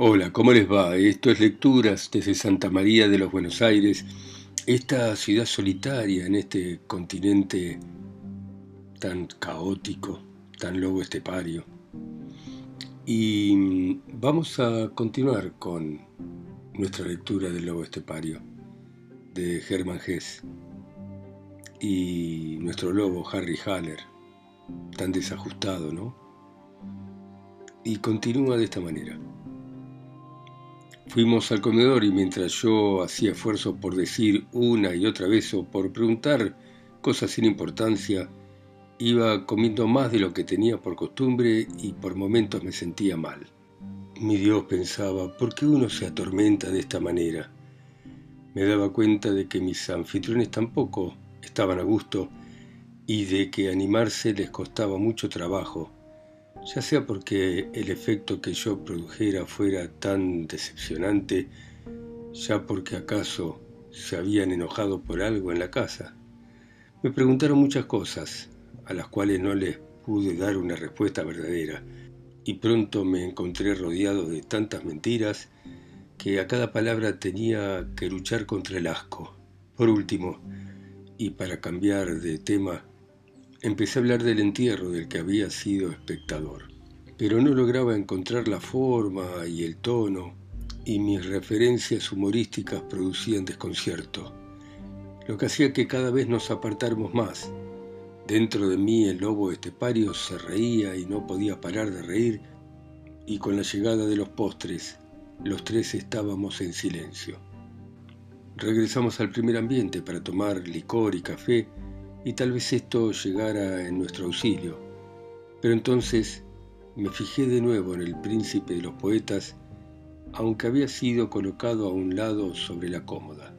Hola, ¿cómo les va? Esto es Lecturas desde Santa María de los Buenos Aires, esta ciudad solitaria en este continente tan caótico, tan lobo estepario. Y vamos a continuar con nuestra lectura del lobo estepario de Hermann Hesse y nuestro lobo Harry Haller, tan desajustado, ¿no? Y continúa de esta manera. Fuimos al comedor y mientras yo hacía esfuerzo por decir una y otra vez o por preguntar cosas sin importancia, iba comiendo más de lo que tenía por costumbre y por momentos me sentía mal. Mi Dios pensaba, ¿por qué uno se atormenta de esta manera? Me daba cuenta de que mis anfitriones tampoco estaban a gusto y de que animarse les costaba mucho trabajo ya sea porque el efecto que yo produjera fuera tan decepcionante, ya porque acaso se habían enojado por algo en la casa. Me preguntaron muchas cosas, a las cuales no les pude dar una respuesta verdadera, y pronto me encontré rodeado de tantas mentiras que a cada palabra tenía que luchar contra el asco. Por último, y para cambiar de tema, Empecé a hablar del entierro del que había sido espectador, pero no lograba encontrar la forma y el tono, y mis referencias humorísticas producían desconcierto, lo que hacía que cada vez nos apartáramos más. Dentro de mí el lobo estepario se reía y no podía parar de reír, y con la llegada de los postres, los tres estábamos en silencio. Regresamos al primer ambiente para tomar licor y café, y tal vez esto llegara en nuestro auxilio. Pero entonces me fijé de nuevo en el príncipe de los poetas, aunque había sido colocado a un lado sobre la cómoda.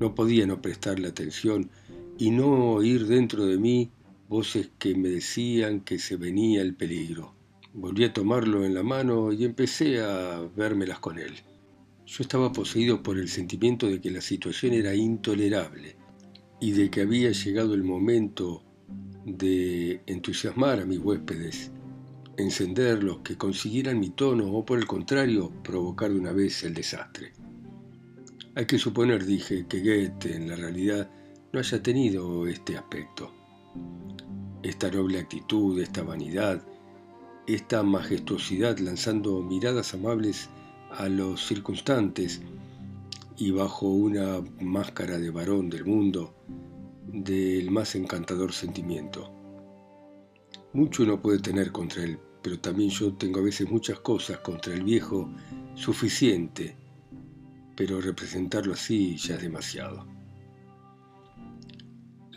No podía no prestarle atención y no oír dentro de mí voces que me decían que se venía el peligro. Volví a tomarlo en la mano y empecé a vérmelas con él. Yo estaba poseído por el sentimiento de que la situación era intolerable y de que había llegado el momento de entusiasmar a mis huéspedes, encenderlos, que consiguieran mi tono o por el contrario provocar de una vez el desastre. Hay que suponer, dije, que Goethe en la realidad no haya tenido este aspecto. Esta noble actitud, esta vanidad, esta majestuosidad lanzando miradas amables a los circunstantes, y bajo una máscara de varón del mundo, del más encantador sentimiento. Mucho uno puede tener contra él, pero también yo tengo a veces muchas cosas contra el viejo suficiente, pero representarlo así ya es demasiado.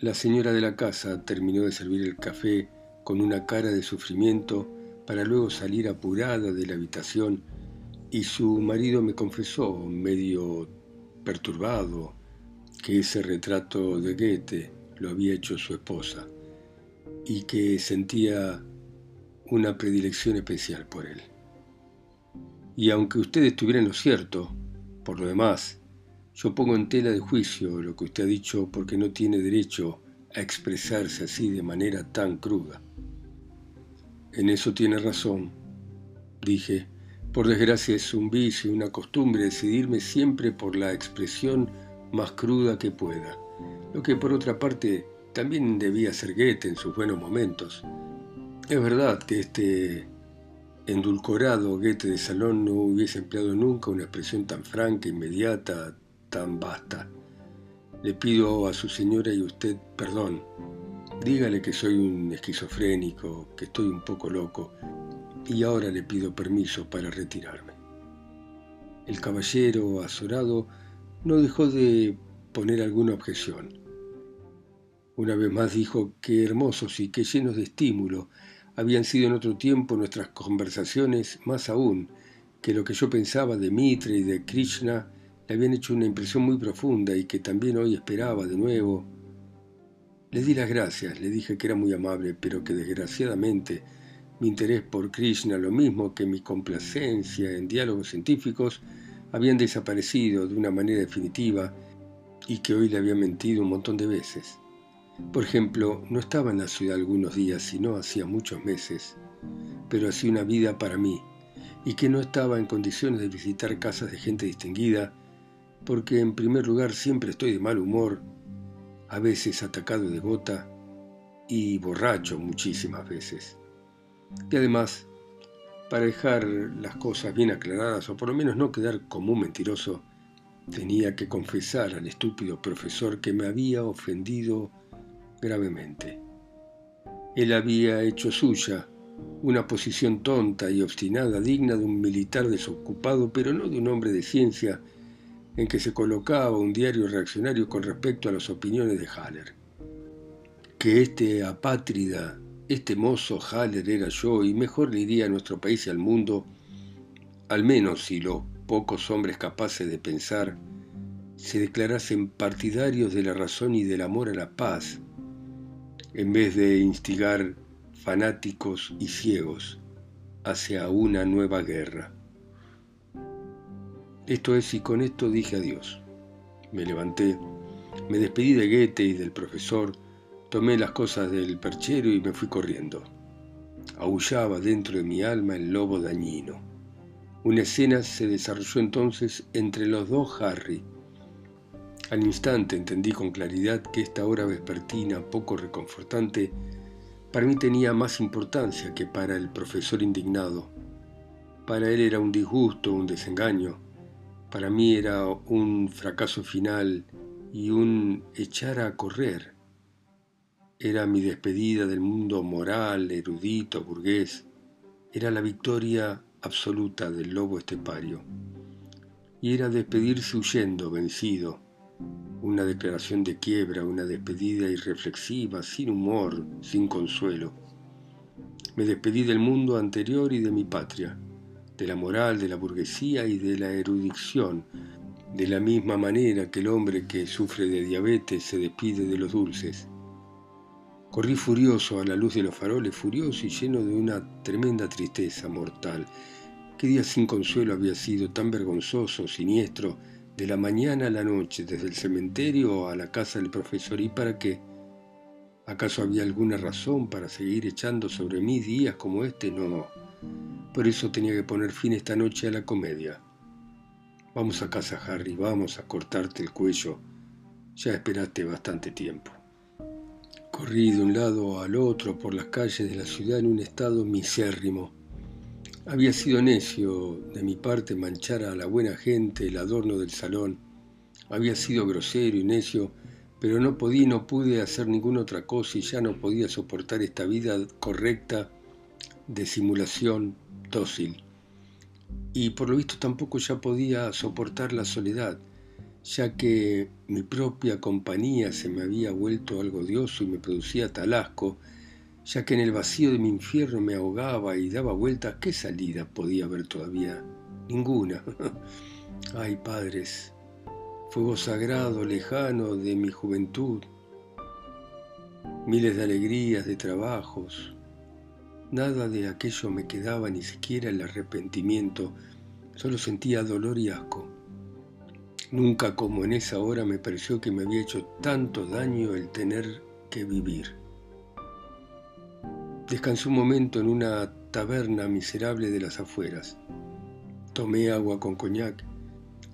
La señora de la casa terminó de servir el café con una cara de sufrimiento para luego salir apurada de la habitación y su marido me confesó, medio perturbado que ese retrato de Goethe lo había hecho su esposa y que sentía una predilección especial por él. Y aunque usted estuviera en lo cierto, por lo demás, yo pongo en tela de juicio lo que usted ha dicho porque no tiene derecho a expresarse así de manera tan cruda. En eso tiene razón, dije, por desgracia es un vicio, una costumbre decidirme siempre por la expresión más cruda que pueda, lo que por otra parte también debía ser Goethe en sus buenos momentos. Es verdad que este endulcorado Goethe de salón no hubiese empleado nunca una expresión tan franca, inmediata, tan vasta. Le pido a su señora y usted perdón. Dígale que soy un esquizofrénico, que estoy un poco loco, y ahora le pido permiso para retirarme. El caballero azorado no dejó de poner alguna objeción. Una vez más dijo que hermosos y que llenos de estímulo habían sido en otro tiempo nuestras conversaciones, más aún que lo que yo pensaba de Mitre y de Krishna le habían hecho una impresión muy profunda y que también hoy esperaba de nuevo. Le di las gracias, le dije que era muy amable, pero que desgraciadamente mi interés por Krishna, lo mismo que mi complacencia en diálogos científicos, habían desaparecido de una manera definitiva y que hoy le había mentido un montón de veces. Por ejemplo, no estaba en la ciudad algunos días, sino hacía muchos meses, pero hacía una vida para mí, y que no estaba en condiciones de visitar casas de gente distinguida, porque en primer lugar siempre estoy de mal humor, a veces atacado de gota y borracho muchísimas veces. Y además, para dejar las cosas bien aclaradas, o por lo menos no quedar como un mentiroso, tenía que confesar al estúpido profesor que me había ofendido gravemente. Él había hecho suya una posición tonta y obstinada, digna de un militar desocupado, pero no de un hombre de ciencia, en que se colocaba un diario reaccionario con respecto a las opiniones de Haller. Que este apátrida, este mozo Haller era yo, y mejor le iría a nuestro país y al mundo, al menos si los pocos hombres capaces de pensar se declarasen partidarios de la razón y del amor a la paz, en vez de instigar fanáticos y ciegos hacia una nueva guerra. Esto es, y con esto dije adiós. Me levanté, me despedí de Goethe y del profesor, tomé las cosas del perchero y me fui corriendo. Aullaba dentro de mi alma el lobo dañino. Una escena se desarrolló entonces entre los dos Harry. Al instante entendí con claridad que esta hora vespertina poco reconfortante para mí tenía más importancia que para el profesor indignado. Para él era un disgusto, un desengaño. Para mí era un fracaso final y un echar a correr. Era mi despedida del mundo moral, erudito, burgués. Era la victoria absoluta del lobo estepario. Y era despedirse huyendo, vencido, una declaración de quiebra, una despedida irreflexiva, sin humor, sin consuelo. Me despedí del mundo anterior y de mi patria, de la moral, de la burguesía y de la erudición, de la misma manera que el hombre que sufre de diabetes se despide de los dulces. Corrí furioso a la luz de los faroles, furioso y lleno de una tremenda tristeza mortal. Qué día sin consuelo había sido, tan vergonzoso, siniestro, de la mañana a la noche, desde el cementerio a la casa del profesor. ¿Y para qué? ¿Acaso había alguna razón para seguir echando sobre mí días como este? No. Por eso tenía que poner fin esta noche a la comedia. Vamos a casa, Harry, vamos a cortarte el cuello. Ya esperaste bastante tiempo. Corrí de un lado al otro por las calles de la ciudad en un estado misérrimo había sido necio de mi parte manchar a la buena gente el adorno del salón. Había sido grosero y necio, pero no podía y no pude hacer ninguna otra cosa y ya no podía soportar esta vida correcta de simulación dócil. Y por lo visto tampoco ya podía soportar la soledad, ya que mi propia compañía se me había vuelto algo odioso y me producía tal asco ya que en el vacío de mi infierno me ahogaba y daba vueltas, ¿qué salida podía haber todavía? Ninguna. Ay, padres, fuego sagrado, lejano de mi juventud, miles de alegrías, de trabajos, nada de aquello me quedaba, ni siquiera el arrepentimiento, solo sentía dolor y asco. Nunca como en esa hora me pareció que me había hecho tanto daño el tener que vivir. Descansé un momento en una taberna miserable de las afueras. Tomé agua con coñac.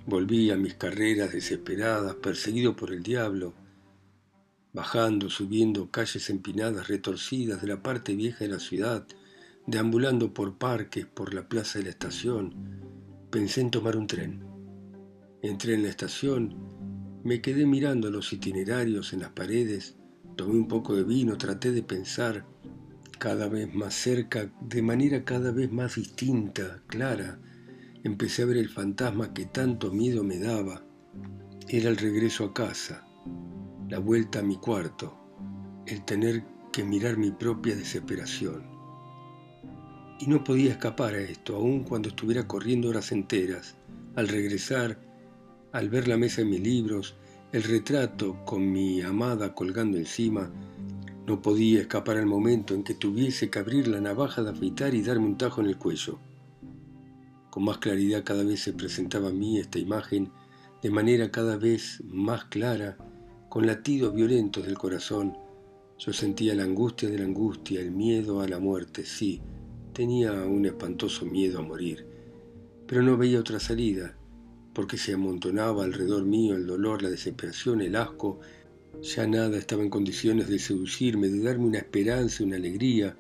Volví a mis carreras desesperadas, perseguido por el diablo, bajando, subiendo calles empinadas, retorcidas de la parte vieja de la ciudad, deambulando por parques, por la plaza de la estación. Pensé en tomar un tren. Entré en la estación, me quedé mirando los itinerarios en las paredes, tomé un poco de vino, traté de pensar, cada vez más cerca, de manera cada vez más distinta, clara, empecé a ver el fantasma que tanto miedo me daba. Era el regreso a casa, la vuelta a mi cuarto, el tener que mirar mi propia desesperación. Y no podía escapar a esto, aun cuando estuviera corriendo horas enteras. Al regresar, al ver la mesa de mis libros, el retrato con mi amada colgando encima, no podía escapar al momento en que tuviese que abrir la navaja de afeitar y darme un tajo en el cuello. Con más claridad cada vez se presentaba a mí esta imagen de manera cada vez más clara, con latidos violentos del corazón. Yo sentía la angustia de la angustia, el miedo a la muerte, sí, tenía un espantoso miedo a morir, pero no veía otra salida, porque se amontonaba alrededor mío el dolor, la desesperación, el asco. Ya nada estaba en condiciones de seducirme, de darme una esperanza, una alegría,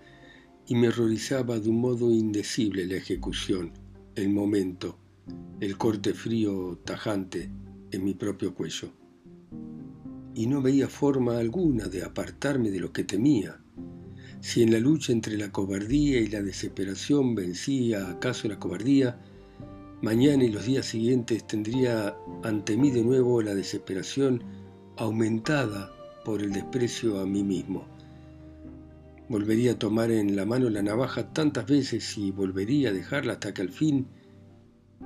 y me horrorizaba de un modo indecible la ejecución, el momento, el corte frío tajante en mi propio cuello. Y no veía forma alguna de apartarme de lo que temía. Si en la lucha entre la cobardía y la desesperación vencía acaso la cobardía, mañana y los días siguientes tendría ante mí de nuevo la desesperación aumentada por el desprecio a mí mismo. Volvería a tomar en la mano la navaja tantas veces y volvería a dejarla hasta que al fin,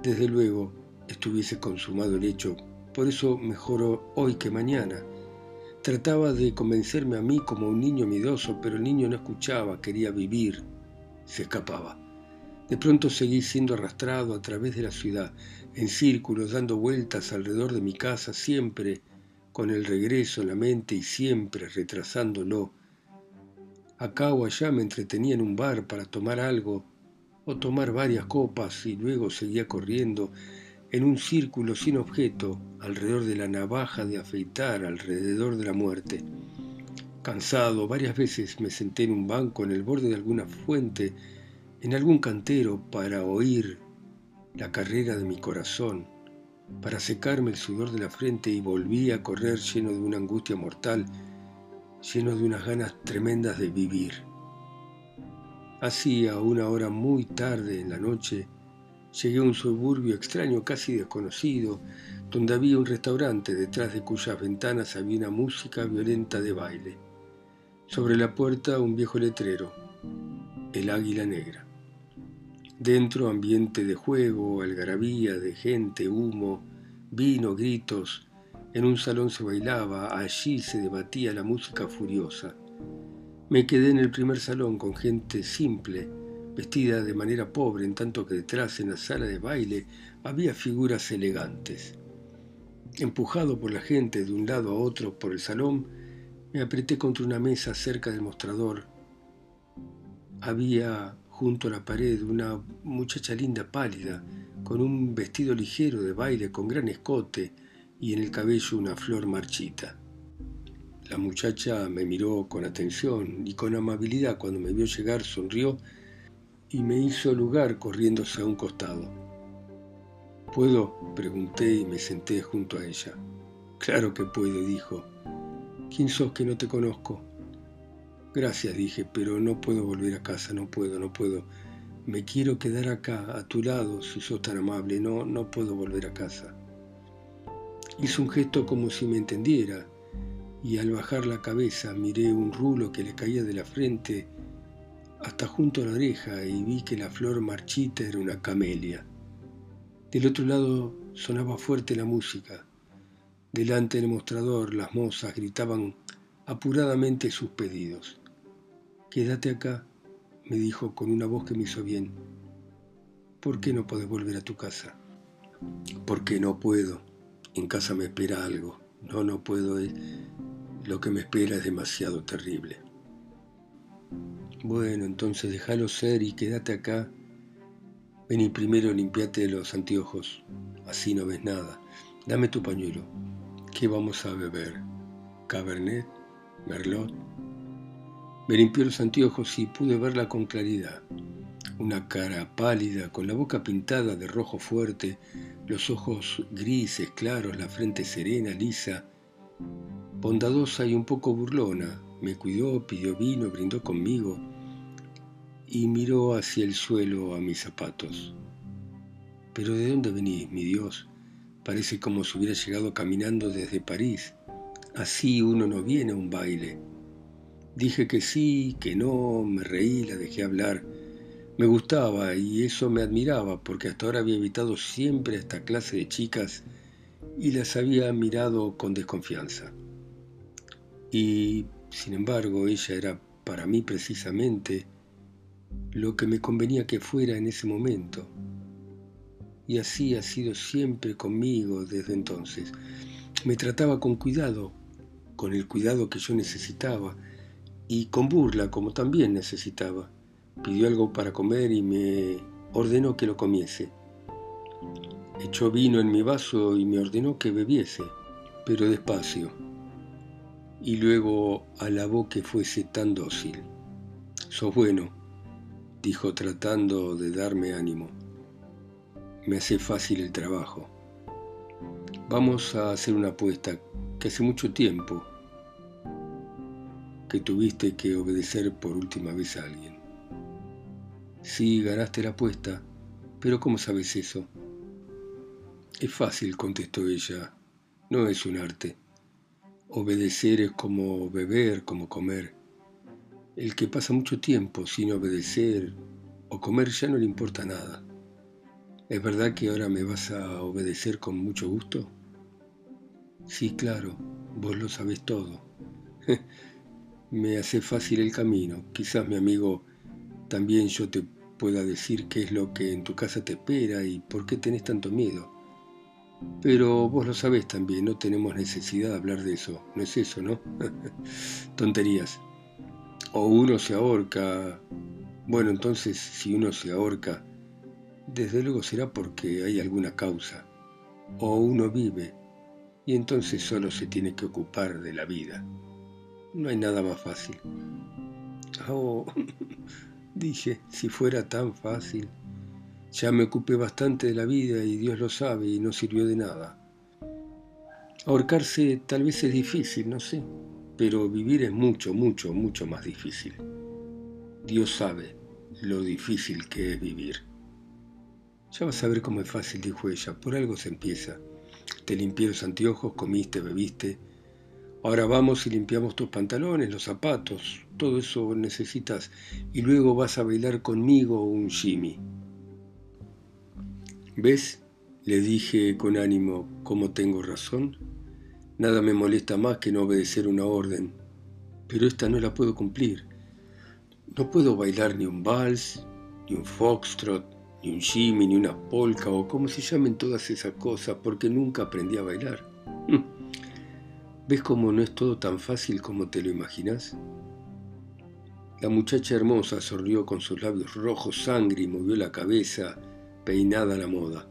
desde luego, estuviese consumado el hecho. Por eso mejoró hoy que mañana Trataba de convencerme a mí como un niño miedoso, pero el niño no escuchaba, quería vivir, se escapaba. De pronto seguí siendo arrastrado a través de la ciudad, en círculos, dando vueltas alrededor de mi casa, siempre con el regreso en la mente y siempre retrasándolo. Acá o allá me entretenía en un bar para tomar algo o tomar varias copas y luego seguía corriendo en un círculo sin objeto, alrededor de la navaja de afeitar, alrededor de la muerte. Cansado, varias veces me senté en un banco en el borde de alguna fuente, en algún cantero, para oír la carrera de mi corazón, para secarme el sudor de la frente y volví a correr lleno de una angustia mortal, lleno de unas ganas tremendas de vivir. Así, a una hora muy tarde en la noche, Llegué a un suburbio extraño, casi desconocido, donde había un restaurante detrás de cuyas ventanas había una música violenta de baile. Sobre la puerta un viejo letrero, el águila negra. Dentro ambiente de juego, algarabía, de gente, humo, vino, gritos. En un salón se bailaba, allí se debatía la música furiosa. Me quedé en el primer salón con gente simple, vestida de manera pobre, en tanto que detrás, en la sala de baile, había figuras elegantes. Empujado por la gente de un lado a otro por el salón, me apreté contra una mesa cerca del mostrador. Había junto a la pared una muchacha linda pálida, con un vestido ligero de baile con gran escote y en el cabello una flor marchita. La muchacha me miró con atención y con amabilidad cuando me vio llegar sonrió y me hizo lugar corriéndose a un costado. ¿Puedo? pregunté y me senté junto a ella. Claro que puedo, dijo. ¿Quién sos que no te conozco? Gracias, dije, pero no puedo volver a casa, no puedo, no puedo. Me quiero quedar acá, a tu lado, si sos tan amable, no, no puedo volver a casa. Hizo un gesto como si me entendiera, y al bajar la cabeza miré un rulo que le caía de la frente hasta junto a la oreja y vi que la flor marchita era una camelia. Del otro lado sonaba fuerte la música. Delante del mostrador las mozas gritaban apuradamente sus pedidos. Quédate acá, me dijo con una voz que me hizo bien. ¿Por qué no puedes volver a tu casa? Porque no puedo. En casa me espera algo. No, no puedo. Eh. Lo que me espera es demasiado terrible. Bueno, entonces déjalo ser y quédate acá. Ven y primero limpiate los anteojos, así no ves nada. Dame tu pañuelo. ¿Qué vamos a beber? ¿Cabernet? ¿Merlot? Me limpió los anteojos y pude verla con claridad. Una cara pálida, con la boca pintada de rojo fuerte, los ojos grises, claros, la frente serena, lisa, bondadosa y un poco burlona, me cuidó, pidió vino, brindó conmigo y miró hacia el suelo a mis zapatos. Pero ¿de dónde venís, mi Dios? Parece como si hubiera llegado caminando desde París. Así uno no viene a un baile. Dije que sí, que no, me reí, la dejé hablar. Me gustaba y eso me admiraba porque hasta ahora había evitado siempre a esta clase de chicas y las había mirado con desconfianza. Y sin embargo, ella era para mí precisamente lo que me convenía que fuera en ese momento. Y así ha sido siempre conmigo desde entonces. Me trataba con cuidado, con el cuidado que yo necesitaba, y con burla como también necesitaba. Pidió algo para comer y me ordenó que lo comiese. Echó vino en mi vaso y me ordenó que bebiese, pero despacio, y luego alabó que fuese tan dócil. Sos bueno, dijo tratando de darme ánimo. Me hace fácil el trabajo. Vamos a hacer una apuesta que hace mucho tiempo que tuviste que obedecer por última vez a alguien. Sí, ganaste la apuesta, pero ¿cómo sabes eso? Es fácil, contestó ella, no es un arte. Obedecer es como beber, como comer. El que pasa mucho tiempo sin obedecer o comer ya no le importa nada. ¿Es verdad que ahora me vas a obedecer con mucho gusto? Sí, claro, vos lo sabés todo. me hace fácil el camino. Quizás mi amigo también yo te pueda decir qué es lo que en tu casa te espera y por qué tenés tanto miedo. Pero vos lo sabés también, no tenemos necesidad de hablar de eso. No es eso, ¿no? Tonterías. O uno se ahorca. Bueno, entonces si uno se ahorca, desde luego será porque hay alguna causa. O uno vive y entonces solo se tiene que ocupar de la vida. No hay nada más fácil. Oh, dije, si fuera tan fácil. Ya me ocupé bastante de la vida y Dios lo sabe y no sirvió de nada. Ahorcarse tal vez es difícil, no sé, pero vivir es mucho, mucho, mucho más difícil. Dios sabe lo difícil que es vivir. Ya vas a ver cómo es fácil, dijo ella, por algo se empieza. Te limpié los anteojos, comiste, bebiste, Ahora vamos y limpiamos tus pantalones, los zapatos, todo eso necesitas. Y luego vas a bailar conmigo un shimmy. ¿Ves? Le dije con ánimo, ¿cómo tengo razón? Nada me molesta más que no obedecer una orden, pero esta no la puedo cumplir. No puedo bailar ni un vals, ni un foxtrot, ni un shimmy, ni una polka o como se llamen todas esas cosas, porque nunca aprendí a bailar. ¿Ves cómo no es todo tan fácil como te lo imaginas? La muchacha hermosa sorrió con sus labios rojos sangre y movió la cabeza, peinada a la moda.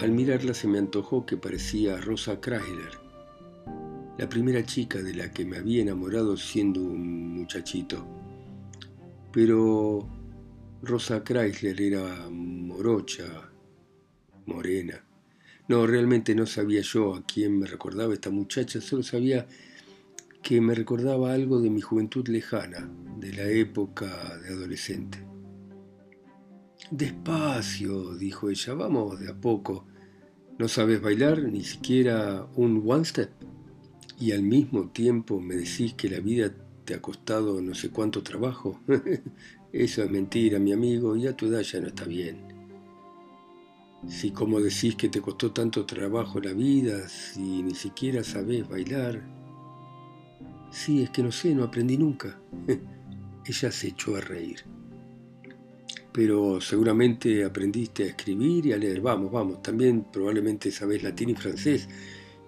Al mirarla se me antojó que parecía Rosa Chrysler, la primera chica de la que me había enamorado siendo un muchachito. Pero Rosa Chrysler era morocha, morena. No, realmente no sabía yo a quién me recordaba esta muchacha, solo sabía que me recordaba algo de mi juventud lejana, de la época de adolescente. Despacio, dijo ella, vamos de a poco. ¿No sabes bailar ni siquiera un one step? Y al mismo tiempo me decís que la vida te ha costado no sé cuánto trabajo. Eso es mentira, mi amigo, y a tu edad ya no está bien. Si como decís que te costó tanto trabajo la vida, si ni siquiera sabés bailar. Sí, es que no sé, no aprendí nunca. Ella se echó a reír. Pero seguramente aprendiste a escribir y a leer. Vamos, vamos, también probablemente sabés latín y francés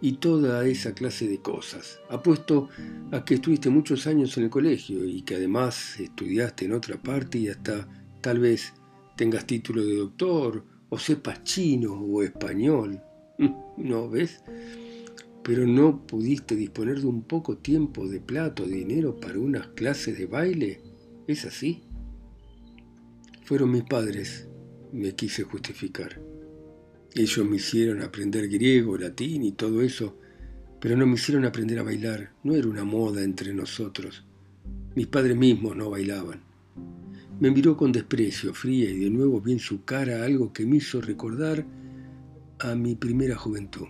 y toda esa clase de cosas. Apuesto a que estuviste muchos años en el colegio y que además estudiaste en otra parte y hasta tal vez tengas título de doctor o sepas chino o español. ¿No ves? Pero no pudiste disponer de un poco tiempo de plato, de dinero para unas clases de baile. ¿Es así? Fueron mis padres, me quise justificar. Ellos me hicieron aprender griego, latín y todo eso, pero no me hicieron aprender a bailar. No era una moda entre nosotros. Mis padres mismos no bailaban. Me miró con desprecio, fría, y de nuevo vi en su cara algo que me hizo recordar a mi primera juventud.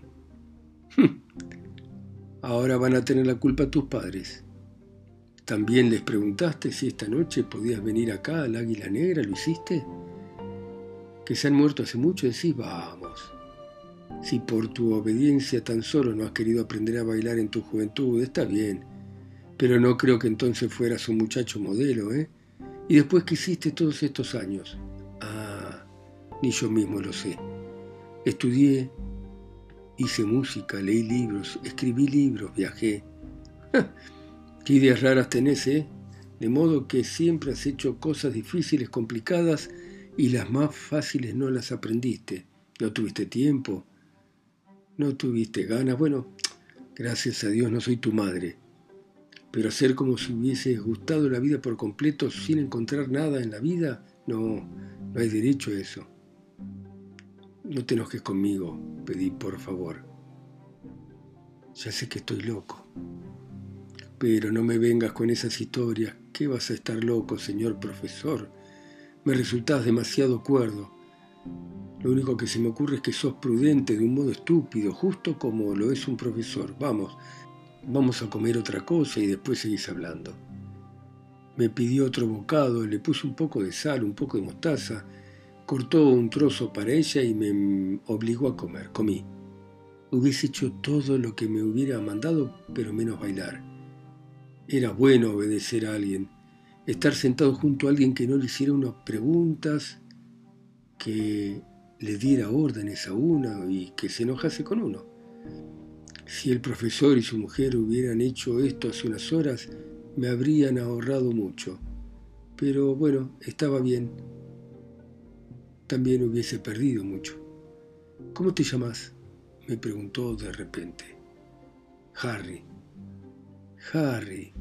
Ahora van a tener la culpa tus padres. ¿También les preguntaste si esta noche podías venir acá al Águila Negra? ¿Lo hiciste? Que se han muerto hace mucho, decís, vamos. Si por tu obediencia tan solo no has querido aprender a bailar en tu juventud, está bien. Pero no creo que entonces fueras un muchacho modelo, ¿eh? ¿Y después qué hiciste todos estos años? Ah, ni yo mismo lo sé. Estudié, hice música, leí libros, escribí libros, viajé. qué ideas raras tenés, ¿eh? De modo que siempre has hecho cosas difíciles, complicadas, y las más fáciles no las aprendiste. No tuviste tiempo, no tuviste ganas. Bueno, gracias a Dios no soy tu madre. Pero hacer como si hubieses gustado la vida por completo sin encontrar nada en la vida, no, no hay derecho a eso. No te enojes conmigo, pedí por favor. Ya sé que estoy loco. Pero no me vengas con esas historias. ¿Qué vas a estar loco, señor profesor? Me resultás demasiado cuerdo. Lo único que se me ocurre es que sos prudente de un modo estúpido, justo como lo es un profesor. Vamos, vamos a comer otra cosa y después seguís hablando. Me pidió otro bocado, le puse un poco de sal, un poco de mostaza, cortó un trozo para ella y me obligó a comer. Comí. Hubiese hecho todo lo que me hubiera mandado, pero menos bailar. Era bueno obedecer a alguien estar sentado junto a alguien que no le hiciera unas preguntas, que le diera órdenes a uno y que se enojase con uno. Si el profesor y su mujer hubieran hecho esto hace unas horas, me habrían ahorrado mucho. Pero bueno, estaba bien. También hubiese perdido mucho. ¿Cómo te llamas? me preguntó de repente. Harry. Harry,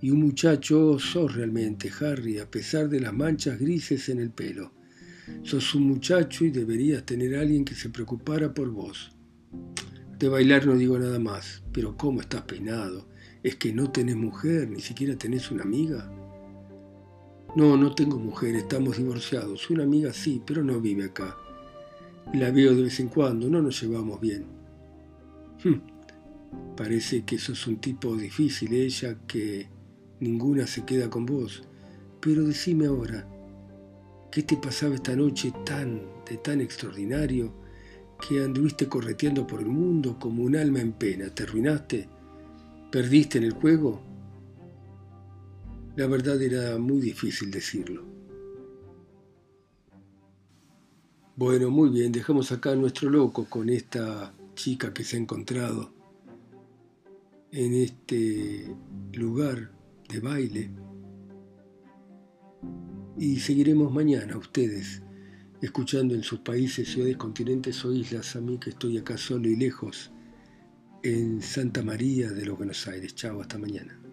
y un muchacho sos realmente, Harry, a pesar de las manchas grises en el pelo. Sos un muchacho y deberías tener a alguien que se preocupara por vos. De bailar no digo nada más, pero ¿cómo estás peinado? ¿Es que no tenés mujer, ni siquiera tenés una amiga? No, no tengo mujer, estamos divorciados. Una amiga sí, pero no vive acá. La veo de vez en cuando, no nos llevamos bien. Hm, parece que sos un tipo difícil, ella que ninguna se queda con vos. Pero decime ahora, ¿qué te pasaba esta noche tan, de tan extraordinario, que anduviste correteando por el mundo como un alma en pena? ¿Te arruinaste? ¿Perdiste en el juego? La verdad era muy difícil decirlo. Bueno, muy bien, dejamos acá a nuestro loco con esta chica que se ha encontrado en este lugar de baile. Y seguiremos mañana ustedes, escuchando en sus países, ciudades, continentes o islas, a mí que estoy acá solo y lejos, en Santa María de los Buenos Aires. Chao, hasta mañana.